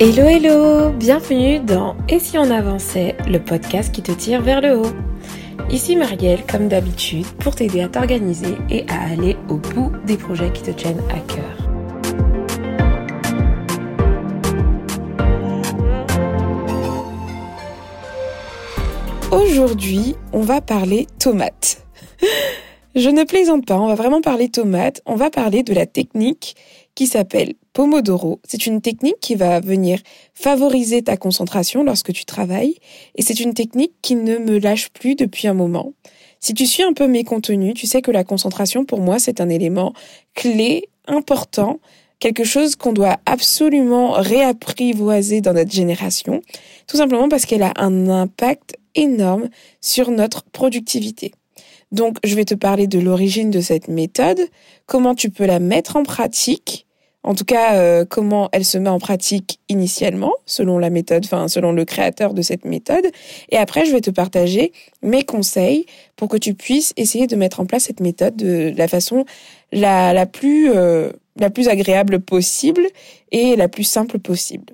Hello hello, bienvenue dans Et si on avançait, le podcast qui te tire vers le haut. Ici Marielle, comme d'habitude, pour t'aider à t'organiser et à aller au bout des projets qui te tiennent à cœur. Aujourd'hui, on va parler tomates. Je ne plaisante pas, on va vraiment parler tomates, on va parler de la technique qui s'appelle Pomodoro. C'est une technique qui va venir favoriser ta concentration lorsque tu travailles et c'est une technique qui ne me lâche plus depuis un moment. Si tu suis un peu mes contenus, tu sais que la concentration pour moi c'est un élément clé, important, quelque chose qu'on doit absolument réapprivoiser dans notre génération, tout simplement parce qu'elle a un impact énorme sur notre productivité. Donc, je vais te parler de l'origine de cette méthode, comment tu peux la mettre en pratique en tout cas, euh, comment elle se met en pratique initialement, selon la méthode, enfin selon le créateur de cette méthode. Et après, je vais te partager mes conseils pour que tu puisses essayer de mettre en place cette méthode de la façon la, plus euh, la plus agréable possible et la plus simple possible.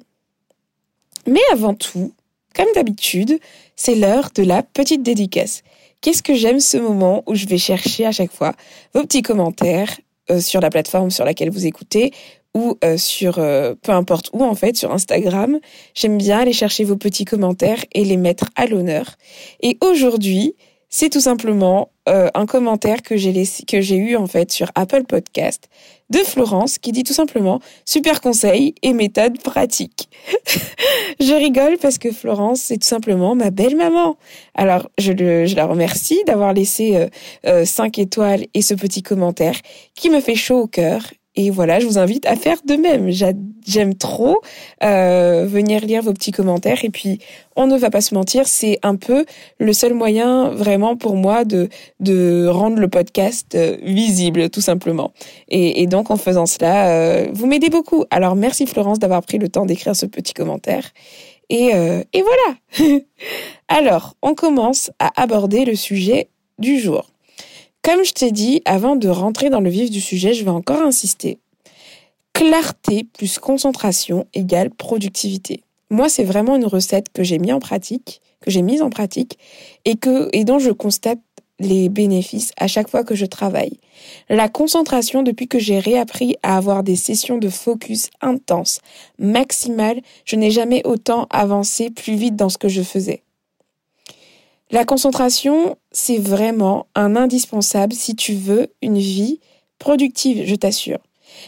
Mais avant tout, comme d'habitude, c'est l'heure de la petite dédicace. Qu'est-ce que j'aime ce moment où je vais chercher à chaque fois vos petits commentaires, euh, sur la plateforme sur laquelle vous écoutez ou euh, sur euh, peu importe où en fait sur Instagram. J'aime bien aller chercher vos petits commentaires et les mettre à l'honneur. Et aujourd'hui, c'est tout simplement un commentaire que j'ai que j'ai eu en fait sur Apple Podcast de Florence qui dit tout simplement super conseil et méthode pratique. je rigole parce que Florence c'est tout simplement ma belle maman. Alors je, le, je la remercie d'avoir laissé euh, euh, 5 étoiles et ce petit commentaire qui me fait chaud au cœur et voilà, je vous invite à faire de même. J'aime trop euh, venir lire vos petits commentaires. Et puis, on ne va pas se mentir, c'est un peu le seul moyen vraiment pour moi de, de rendre le podcast euh, visible, tout simplement. Et, donc, en faisant cela, euh, vous m'aidez beaucoup. Alors, merci Florence d'avoir pris le temps d'écrire ce petit commentaire. Et, euh, et voilà. Alors, on commence à aborder le sujet du jour. Comme je t'ai dit, avant de rentrer dans le vif du sujet, je vais encore insister. Clarté plus concentration égale productivité. Moi, c'est vraiment une recette que j'ai mis en pratique, que j'ai mise en pratique et que, et dont je constate les bénéfices à chaque fois que je travaille. La concentration, depuis que j'ai réappris à avoir des sessions de focus intenses, maximales, je n'ai jamais autant avancé plus vite dans ce que je faisais. La concentration, c'est vraiment un indispensable si tu veux une vie productive, je t'assure.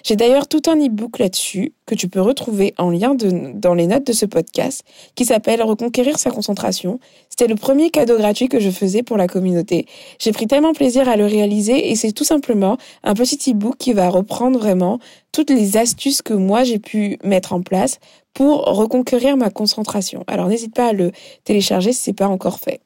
J'ai d'ailleurs tout un e-book là-dessus que tu peux retrouver en lien dans les notes de ce podcast qui s'appelle Reconquérir sa concentration. C'était le premier cadeau gratuit que je faisais pour la communauté. J'ai pris tellement plaisir à le réaliser et c'est tout simplement un petit e-book qui va reprendre vraiment toutes les astuces que moi j'ai pu mettre en place pour reconquérir ma concentration. Alors n'hésite pas à le télécharger si c'est pas encore fait.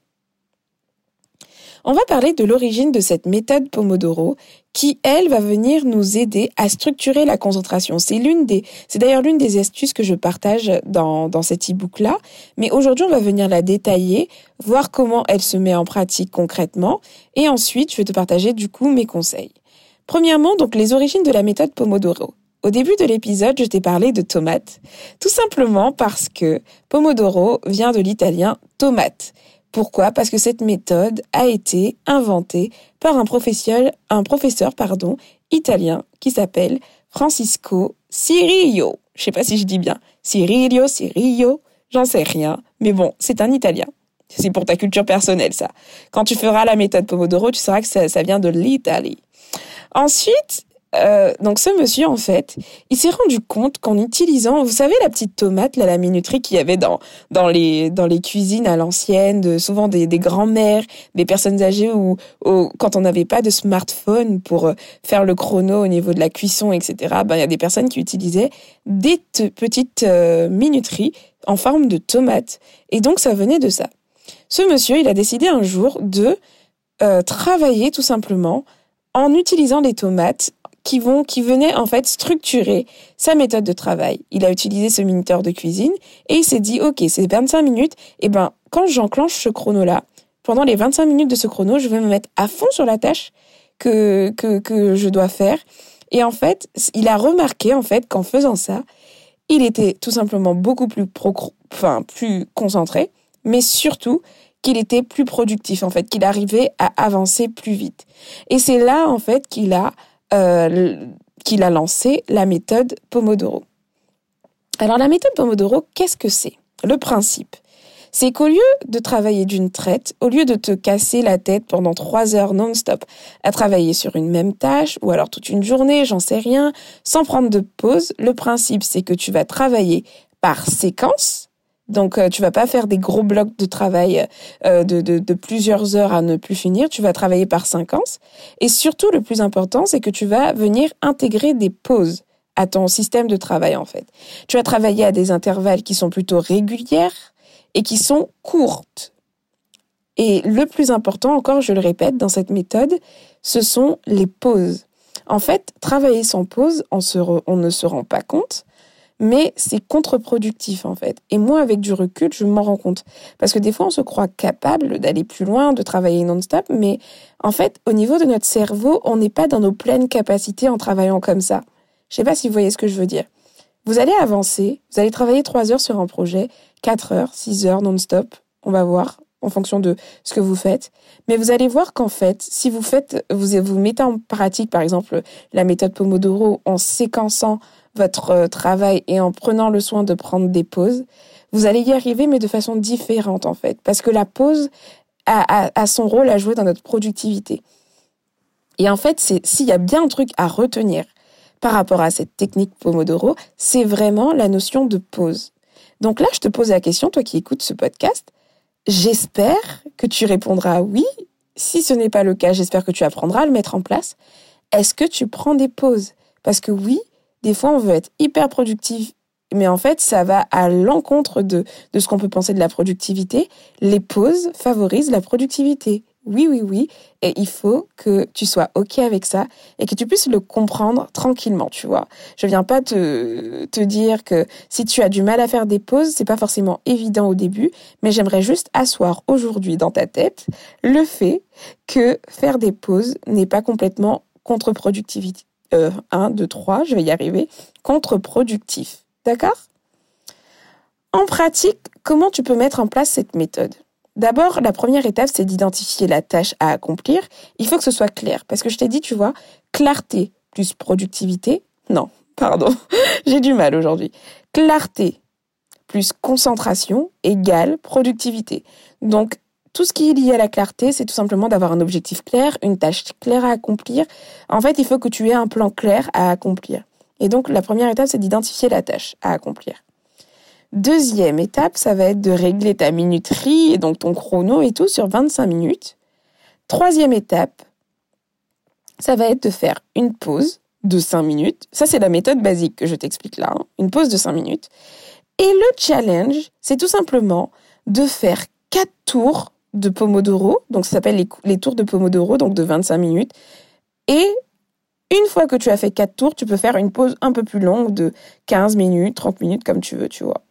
On va parler de l'origine de cette méthode Pomodoro qui, elle, va venir nous aider à structurer la concentration. C'est d'ailleurs l'une des astuces que je partage dans, dans cet e-book-là. Mais aujourd'hui, on va venir la détailler, voir comment elle se met en pratique concrètement. Et ensuite, je vais te partager du coup mes conseils. Premièrement, donc, les origines de la méthode Pomodoro. Au début de l'épisode, je t'ai parlé de tomates, tout simplement parce que Pomodoro vient de l'italien tomate, pourquoi? Parce que cette méthode a été inventée par un professeur, un professeur pardon, italien qui s'appelle Francisco Cirillo. Je sais pas si je dis bien. Cirillo, Cirillo, j'en sais rien. Mais bon, c'est un italien. C'est pour ta culture personnelle, ça. Quand tu feras la méthode Pomodoro, tu sauras que ça vient de l'Italie. Ensuite, euh, donc ce monsieur en fait, il s'est rendu compte qu'en utilisant, vous savez la petite tomate, la minuterie qu'il y avait dans dans les dans les cuisines à l'ancienne, souvent des, des grands-mères, des personnes âgées ou, quand on n'avait pas de smartphone pour euh, faire le chrono au niveau de la cuisson, etc. Ben il y a des personnes qui utilisaient des petites euh, minuteries en forme de tomate et donc ça venait de ça. Ce monsieur, il a décidé un jour de travailler tout simplement en utilisant les tomates qui vont, qui venaient en fait structurer sa méthode de travail. Il a utilisé ce minuteur de cuisine et il s'est dit, OK, c'est 25 minutes. Et ben, quand j'enclenche ce chrono-là, pendant les 25 minutes de ce chrono, je vais me mettre à fond sur la tâche que, que, que je dois faire. Et en fait, il a remarqué, en fait, qu'en faisant ça, il était tout simplement beaucoup plus, enfin, plus concentré, mais surtout qu'il était plus productif, en fait, qu'il arrivait à avancer plus vite. Et c'est là, en fait, qu'il a, qu'il a lancé la méthode Pomodoro. Alors, la méthode Pomodoro, qu'est-ce que c'est? Le principe, c'est qu'au lieu de travailler d'une traite, au lieu de te casser la tête pendant trois heures non-stop à travailler sur une même tâche, ou alors toute une journée, j'en sais rien, sans prendre de pause, le principe c'est que tu vas travailler par séquence. Donc euh, tu vas pas faire des gros blocs de travail euh, de, plusieurs heures à ne plus finir, tu vas travailler par séquence. Et surtout, le plus important, c'est que tu vas venir intégrer des pauses à ton système de travail en fait. Tu vas travailler à des intervalles qui sont plutôt régulières, et qui sont courtes. Et le plus important, encore, je le répète, dans cette méthode, ce sont les pauses. En fait, travailler sans pause, on ne se rend pas compte, mais c'est contre-productif en fait. Et moi, avec du recul, je m'en rends compte. Parce que des fois, on se croit capable d'aller plus loin, de travailler non-stop, mais en fait, au niveau de notre cerveau, on n'est pas dans nos pleines capacités en travaillant comme ça. Je sais pas si vous voyez ce que je veux dire. Vous allez avancer, vous allez travailler trois heures sur un projet, 4 heures, 6 heures non-stop, on va voir en fonction de ce que vous faites. Mais vous allez voir qu'en fait, si vous faites, vous, vous mettez en pratique, par exemple, la méthode Pomodoro en séquençant votre euh, travail et en prenant le soin de prendre des pauses, vous allez y arriver, mais de façon différente, en fait. Parce que la pause a, son rôle à jouer dans notre productivité. Et en fait, s'il y a bien un truc à retenir par rapport à cette technique Pomodoro, c'est vraiment la notion de pause. Donc là, je te pose la question, toi qui écoutes ce podcast, j'espère que tu répondras oui. Si ce n'est pas le cas, j'espère que tu apprendras à le mettre en place. Est-ce que tu prends des pauses? Parce que oui, des fois, on veut être hyper productif, mais en fait, ça va à l'encontre de, de ce qu'on peut penser de la productivité. Les pauses favorisent la productivité. Oui, oui, oui. Et il faut que tu sois OK avec ça et que tu puisses le comprendre tranquillement, tu vois. Je viens pas te, te dire que si tu as du mal à faire des pauses, c'est pas forcément évident au début, mais j'aimerais juste asseoir aujourd'hui dans ta tête le fait que faire des pauses n'est pas complètement contre-productivité. Euh, 1, 2, 3, je vais y arriver. Contre-productif. D'accord? En pratique, comment tu peux mettre en place cette méthode? D'abord, la première étape, c'est d'identifier la tâche à accomplir. Il faut que ce soit clair. Parce que je t'ai dit, tu vois, clarté plus productivité. Non, pardon, j'ai du mal aujourd'hui. Clarté plus concentration égale productivité. Donc, tout ce qui est lié à la clarté, c'est tout simplement d'avoir un objectif clair, une tâche claire à accomplir. En fait, il faut que tu aies un plan clair à accomplir. Et donc, la première étape, c'est d'identifier la tâche à accomplir. Deuxième étape, ça va être de régler ta minuterie et donc ton chrono et tout sur 25 minutes. Troisième étape, ça va être de faire une pause de 5 minutes. Ça, c'est la méthode basique que je t'explique là. Hein. Une pause de 5 minutes. Et le challenge, c'est tout simplement de faire 4 tours de Pomodoro. Donc, ça s'appelle les, tours de Pomodoro, donc de 25 minutes. Et une fois que tu as fait 4 tours, tu peux faire une pause un peu plus longue de 15 minutes, 30 minutes, comme tu veux, tu vois.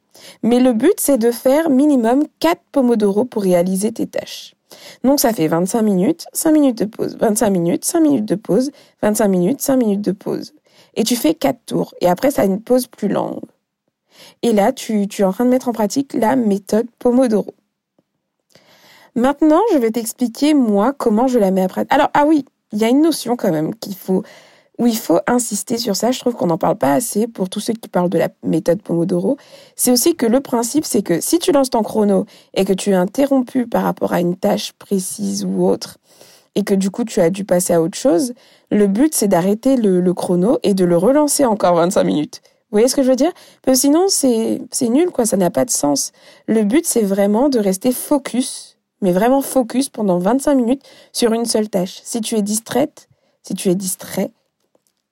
Mais le but, c'est de faire minimum 4 pomodoro pour réaliser tes tâches. Donc ça fait 25 minutes, 5 minutes de pause, 25 minutes, 5 minutes de pause, 25 minutes, 5 minutes de pause. Et tu fais 4 tours. Et après, ça a une pause plus longue. Et là, tu es en train de mettre en pratique la méthode Pomodoro. Maintenant, je vais t'expliquer, moi, comment je la mets pratique. Alors, ah oui, il y a une notion quand même qu'il faut où il faut insister sur ça, je trouve qu'on n'en parle pas assez pour tous ceux qui parlent de la méthode Pomodoro, c'est aussi que le principe, c'est que si tu lances ton chrono et que tu es interrompu par rapport à une tâche précise ou autre, et que du coup tu as dû passer à autre chose, le but c'est d'arrêter le, chrono et de le relancer encore 25 minutes. Vous voyez ce que je veux dire? Parce que sinon c'est nul quoi, ça n'a pas de sens. Le but c'est vraiment de rester focus, mais vraiment focus pendant 25 minutes sur une seule tâche. Si tu es distraite, si tu es distrait,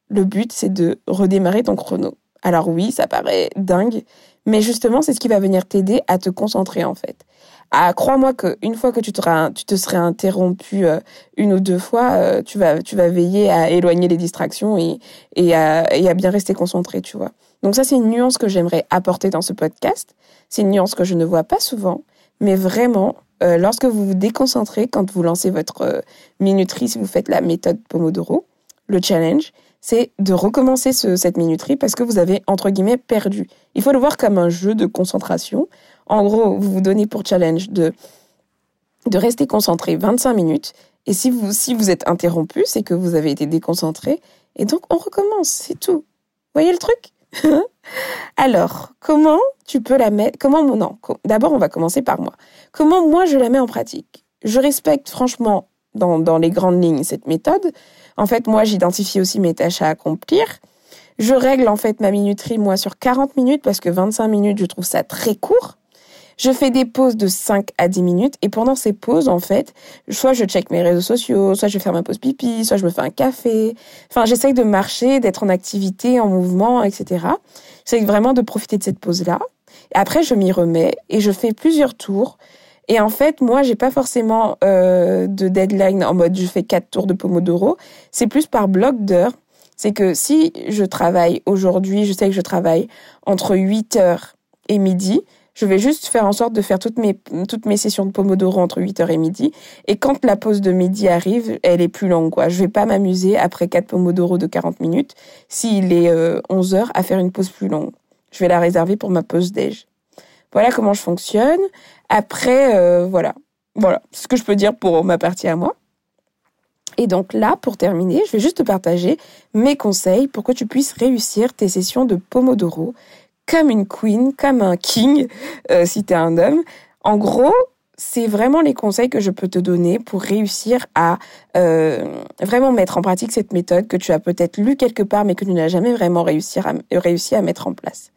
le but, c'est de redémarrer ton chrono. Alors oui, ça paraît dingue, mais justement, c'est ce qui va venir t'aider à te concentrer en fait. Ah, crois-moi qu'une fois que tu te, tu te serais interrompu euh, une ou deux fois, euh, tu, vas, veiller à éloigner les distractions et à bien rester concentré, tu vois. Donc ça, c'est une nuance que j'aimerais apporter dans ce podcast. C'est une nuance que je ne vois pas souvent, mais vraiment, euh, lorsque vous vous déconcentrez, quand vous lancez votre minuterie, si vous faites la méthode Pomodoro, le challenge, c'est de recommencer cette minuterie parce que vous avez, entre guillemets, perdu. Il faut le voir comme un jeu de concentration. En gros, vous vous donnez pour challenge de, de rester concentré 25 minutes. Et si vous, si vous êtes interrompu, c'est que vous avez été déconcentré. Et donc, on recommence, c'est tout. Voyez le truc? Alors, comment tu peux la mettre Comment non D'abord, on va commencer par moi. Comment moi je la mets en pratique? Je respecte franchement dans, dans les grandes lignes cette méthode. En fait, moi, j'identifie aussi mes tâches à accomplir. Je règle en fait ma minuterie moi sur 40 minutes parce que 25 minutes, je trouve ça très court. Je fais des pauses de 5 à 10 minutes et pendant ces pauses, en fait, soit je check mes réseaux sociaux, soit je vais faire ma pause pipi, soit je me fais un café. Enfin, j'essaye de marcher, d'être en activité, en mouvement, etc. J'essaye vraiment de profiter de cette pause-là. Après, je m'y remets et je fais plusieurs tours. Et en fait, moi, j'ai pas forcément euh, de deadline en mode je fais quatre tours de Pomodoro. C'est plus par bloc d'heures. C'est que si je travaille aujourd'hui, je sais que je travaille entre 8 heures et midi, je vais juste faire en sorte de faire toutes mes, sessions de Pomodoro entre 8h et midi. Et quand la pause de midi arrive, elle est plus longue, quoi. Je vais pas m'amuser après 4 Pomodoro de 40 minutes, s'il est 11h, euh, à faire une pause plus longue. Je vais la réserver pour ma pause déj. Voilà comment je fonctionne. Après, euh, voilà. Voilà ce que je peux dire pour ma partie à moi. Et donc là, pour terminer, je vais juste te partager mes conseils pour que tu puisses réussir tes sessions de Pomodoro comme une queen, comme un king, euh, si tu es un homme. En gros, c'est vraiment les conseils que je peux te donner pour réussir à euh, vraiment mettre en pratique cette méthode que tu as peut-être lu quelque part mais que tu n'as jamais vraiment réussi à, réussi à mettre en place.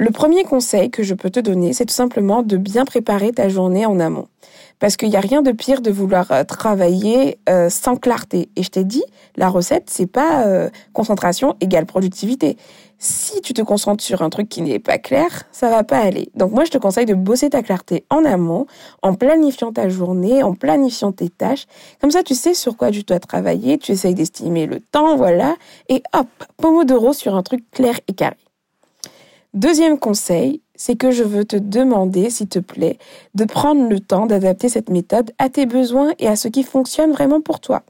Le premier conseil que je peux te donner, c'est tout simplement de bien préparer ta journée en amont. Parce qu'il n'y a rien de pire de vouloir euh, travailler euh, sans clarté. Et je t'ai dit, la recette, c'est pas euh, concentration égale productivité. Si tu te concentres sur un truc qui n'est pas clair, ça va pas aller. Donc moi, je te conseille de bosser ta clarté en amont, en planifiant ta journée, en planifiant tes tâches. Comme ça, tu sais sur quoi tu dois travailler, tu essayes d'estimer le temps, voilà. Et hop, pomodoro sur un truc clair et carré. Deuxième conseil, c'est que je veux te demander, s'il te plaît, de prendre le temps d'adapter cette méthode à tes besoins et à ce qui fonctionne vraiment pour toi.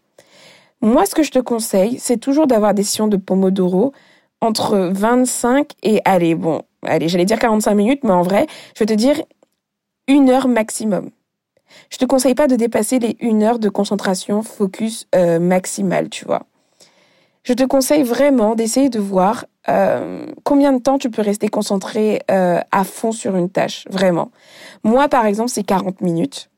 Moi, ce que je te conseille, c'est toujours d'avoir des sessions de Pomodoro entre 25 et, allez, bon, allez, j'allais dire 45 minutes, mais en vrai, je vais te dire une heure maximum. Je te conseille pas de dépasser les une heure de concentration focus euh, maximale, tu vois je te conseille vraiment d'essayer de voir euh, combien de temps tu peux rester concentré euh, à fond sur une tâche, vraiment. Moi, par exemple, c'est 40 minutes.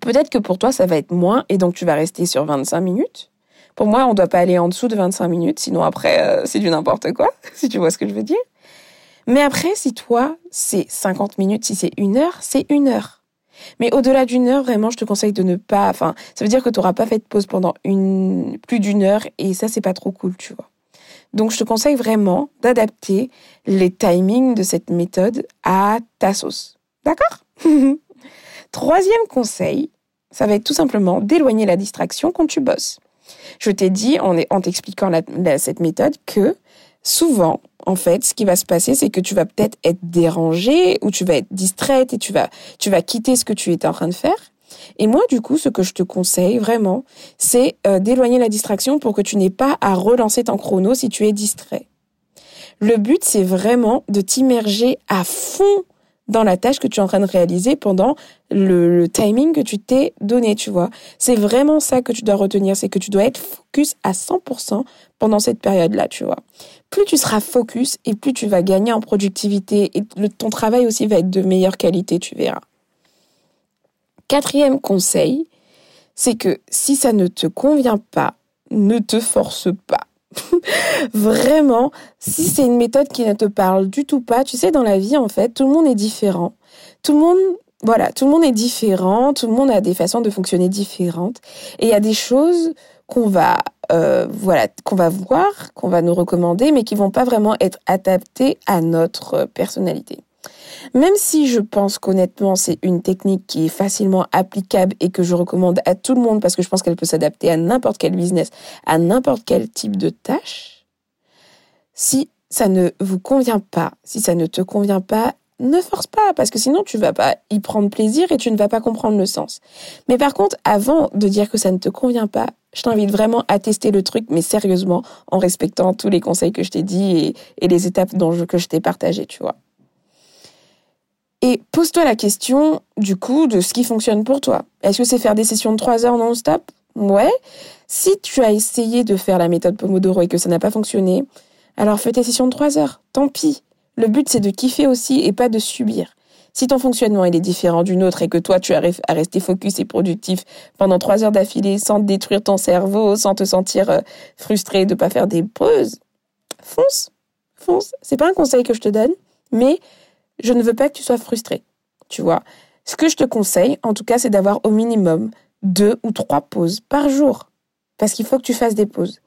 Peut-être que pour toi, ça va être moins et donc tu vas rester sur 25 minutes. Pour moi, on ne doit pas aller en dessous de 25 minutes, sinon après, euh, c'est du n'importe quoi, si tu vois ce que je veux dire. Mais après, si toi, c'est 50 minutes, si c'est une heure, c'est une heure. Mais au-delà d'une heure, vraiment, je te conseille de ne pas. Enfin, ça veut dire que tu n'auras pas fait de pause pendant une plus d'une heure et ça, c'est pas trop cool, tu vois. Donc, je te conseille vraiment d'adapter les timings de cette méthode à ta sauce. D'accord? Troisième conseil, ça va être tout simplement d'éloigner la distraction quand tu bosses. Je t'ai dit en, t'expliquant cette méthode que souvent, en fait, ce qui va se passer, c'est que tu vas peut-être être dérangé ou tu vas être distraite et tu vas, tu vas quitter ce que tu étais en train de faire. Et moi, du coup, ce que je te conseille vraiment, c'est euh, d'éloigner la distraction pour que tu n'aies pas à relancer ton chrono si tu es distrait. Le but, c'est vraiment de t'immerger à fond dans la tâche que tu es en train de réaliser pendant le, timing que tu t'es donné, tu vois. C'est vraiment ça que tu dois retenir, c'est que tu dois être focus à 100% pendant cette période-là, tu vois. Plus tu seras focus et plus tu vas gagner en productivité et ton travail aussi va être de meilleure qualité, tu verras. Quatrième conseil, c'est que si ça ne te convient pas, ne te force pas. Vraiment, si c'est une méthode qui ne te parle du tout pas, tu sais, dans la vie, en fait, tout le monde est différent. Tout le monde, voilà, tout le monde est différent, tout le monde a des façons de fonctionner différentes. Et il y a des choses qu'on va, euh, voilà, va voir, qu'on va nous recommander, mais qui vont pas vraiment être adaptées à notre personnalité. Même si je pense qu'honnêtement, c'est une technique qui est facilement applicable et que je recommande à tout le monde parce que je pense qu'elle peut s'adapter à n'importe quel business, à n'importe quel type de tâche, si ça ne vous convient pas, si ça ne te convient pas, ne force pas parce que sinon tu vas pas y prendre plaisir et tu ne vas pas comprendre le sens. Mais par contre, avant de dire que ça ne te convient pas, je t'invite vraiment à tester le truc, mais sérieusement, en respectant tous les conseils que je t'ai dit et, les étapes dont je, que je t'ai partagées, tu vois. Et pose-toi la question, du coup, de ce qui fonctionne pour toi. Est-ce que c'est faire des sessions de 3 heures non-stop? Ouais. Si tu as essayé de faire la méthode Pomodoro et que ça n'a pas fonctionné, alors fais tes sessions de 3 heures. Tant pis. Le but, c'est de kiffer aussi et pas de subir. Si ton fonctionnement est différent d'une autre et que toi tu arrives à rester focus et productif pendant trois heures d'affilée sans détruire ton cerveau, sans te sentir euh, frustré de pas faire des pauses, fonce, fonce. C'est pas un conseil que je te donne, mais je ne veux pas que tu sois frustré. Tu vois. Ce que je te conseille, en tout cas, c'est d'avoir au minimum deux ou trois pauses par jour. Parce qu'il faut que tu fasses des pauses.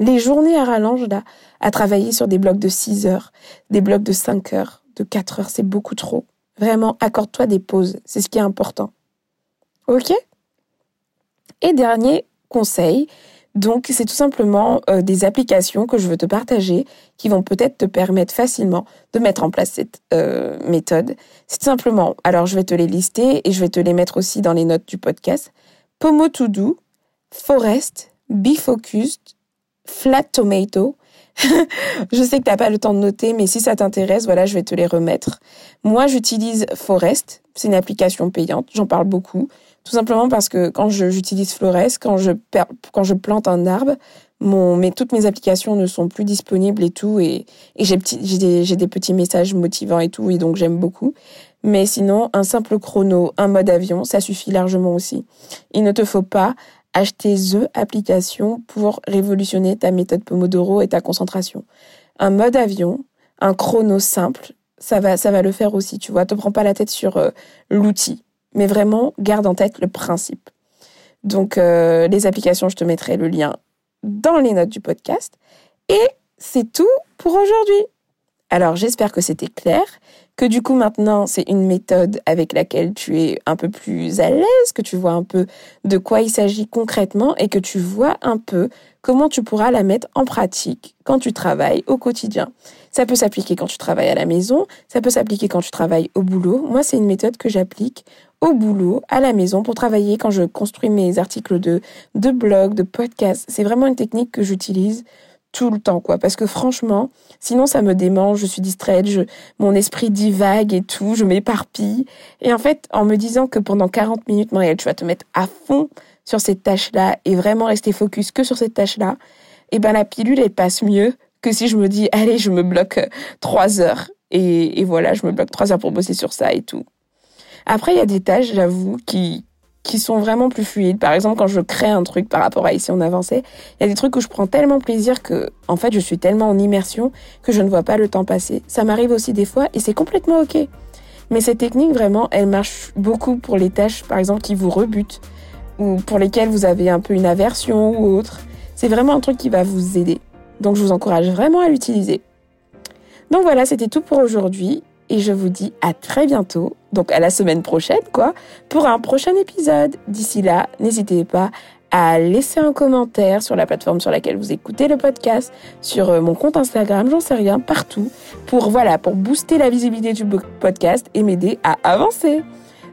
Les journées à rallonge, là, à travailler sur des blocs de 6 heures, des blocs de 5 heures, de 4 heures, c'est beaucoup trop. Vraiment, accorde-toi des pauses. C'est ce qui est important. OK? Et dernier conseil, donc c'est tout simplement euh, des applications que je veux te partager qui vont peut-être te permettre facilement de mettre en place cette euh, méthode. C'est tout simplement, alors je vais te les lister et je vais te les mettre aussi dans les notes du podcast. Pomo To Do, Forest, Be Focused, Flat Tomato, je sais que tu n'as pas le temps de noter, mais si ça t'intéresse, voilà, je vais te les remettre. Moi, j'utilise Forest. C'est une application payante. J'en parle beaucoup. Tout simplement parce que quand j'utilise Forest, quand je, quand je plante un arbre, mon, mais toutes mes applications ne sont plus disponibles et tout. Et, et j'ai des, des petits messages motivants et tout. Et donc, j'aime beaucoup. Mais sinon, un simple chrono, un mode avion, ça suffit largement aussi. Il ne te faut pas acheter The application pour révolutionner ta méthode Pomodoro et ta concentration. Un mode avion, un chrono simple, ça va, ça va le faire aussi, tu vois. Te prends pas la tête sur euh, l'outil, mais vraiment garde en tête le principe. Donc, euh, les applications, je te mettrai le lien dans les notes du podcast. Et c'est tout pour aujourd'hui. Alors, j'espère que c'était clair que du coup maintenant c'est une méthode avec laquelle tu es un peu plus à l'aise, que tu vois un peu de quoi il s'agit concrètement et que tu vois un peu comment tu pourras la mettre en pratique quand tu travailles au quotidien. Ça peut s'appliquer quand tu travailles à la maison, ça peut s'appliquer quand tu travailles au boulot. Moi, c'est une méthode que j'applique au boulot, à la maison, pour travailler quand je construis mes articles de, de blog, de podcast. C'est vraiment une technique que j'utilise tout le temps, quoi. Parce que franchement, sinon ça me démange, je suis distraite, je, mon esprit divague et tout, je m'éparpille. Et en fait, en me disant que pendant 40 minutes, Marielle, tu vas te mettre à fond sur cette tâche-là et vraiment rester focus que sur cette tâche-là, eh ben la pilule, elle passe mieux que si je me dis, allez, je me bloque trois heures. Et, et voilà, je me bloque trois heures pour bosser sur ça et tout. Après, il y a des tâches, j'avoue, qui, qui sont vraiment plus fluides. Par exemple, quand je crée un truc par rapport à ici on avançait, il y a des trucs où je prends tellement plaisir que, en fait, je suis tellement en immersion que je ne vois pas le temps passer. Ça m'arrive aussi des fois et c'est complètement ok. Mais cette technique, vraiment, elle marche beaucoup pour les tâches, par exemple, qui vous rebutent ou pour lesquelles vous avez un peu une aversion ou autre. C'est vraiment un truc qui va vous aider. Donc, je vous encourage vraiment à l'utiliser. Donc voilà, c'était tout pour aujourd'hui et je vous dis à très bientôt, donc à la semaine prochaine quoi, pour un prochain épisode. D'ici là, n'hésitez pas à laisser un commentaire sur la plateforme sur laquelle vous écoutez le podcast, sur euh, mon compte Instagram, j'en sais rien, partout, pour voilà, pour booster la visibilité du podcast et m'aider à avancer.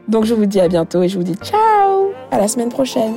Donc je vous dis à bientôt et je vous dis ciao, à la semaine prochaine.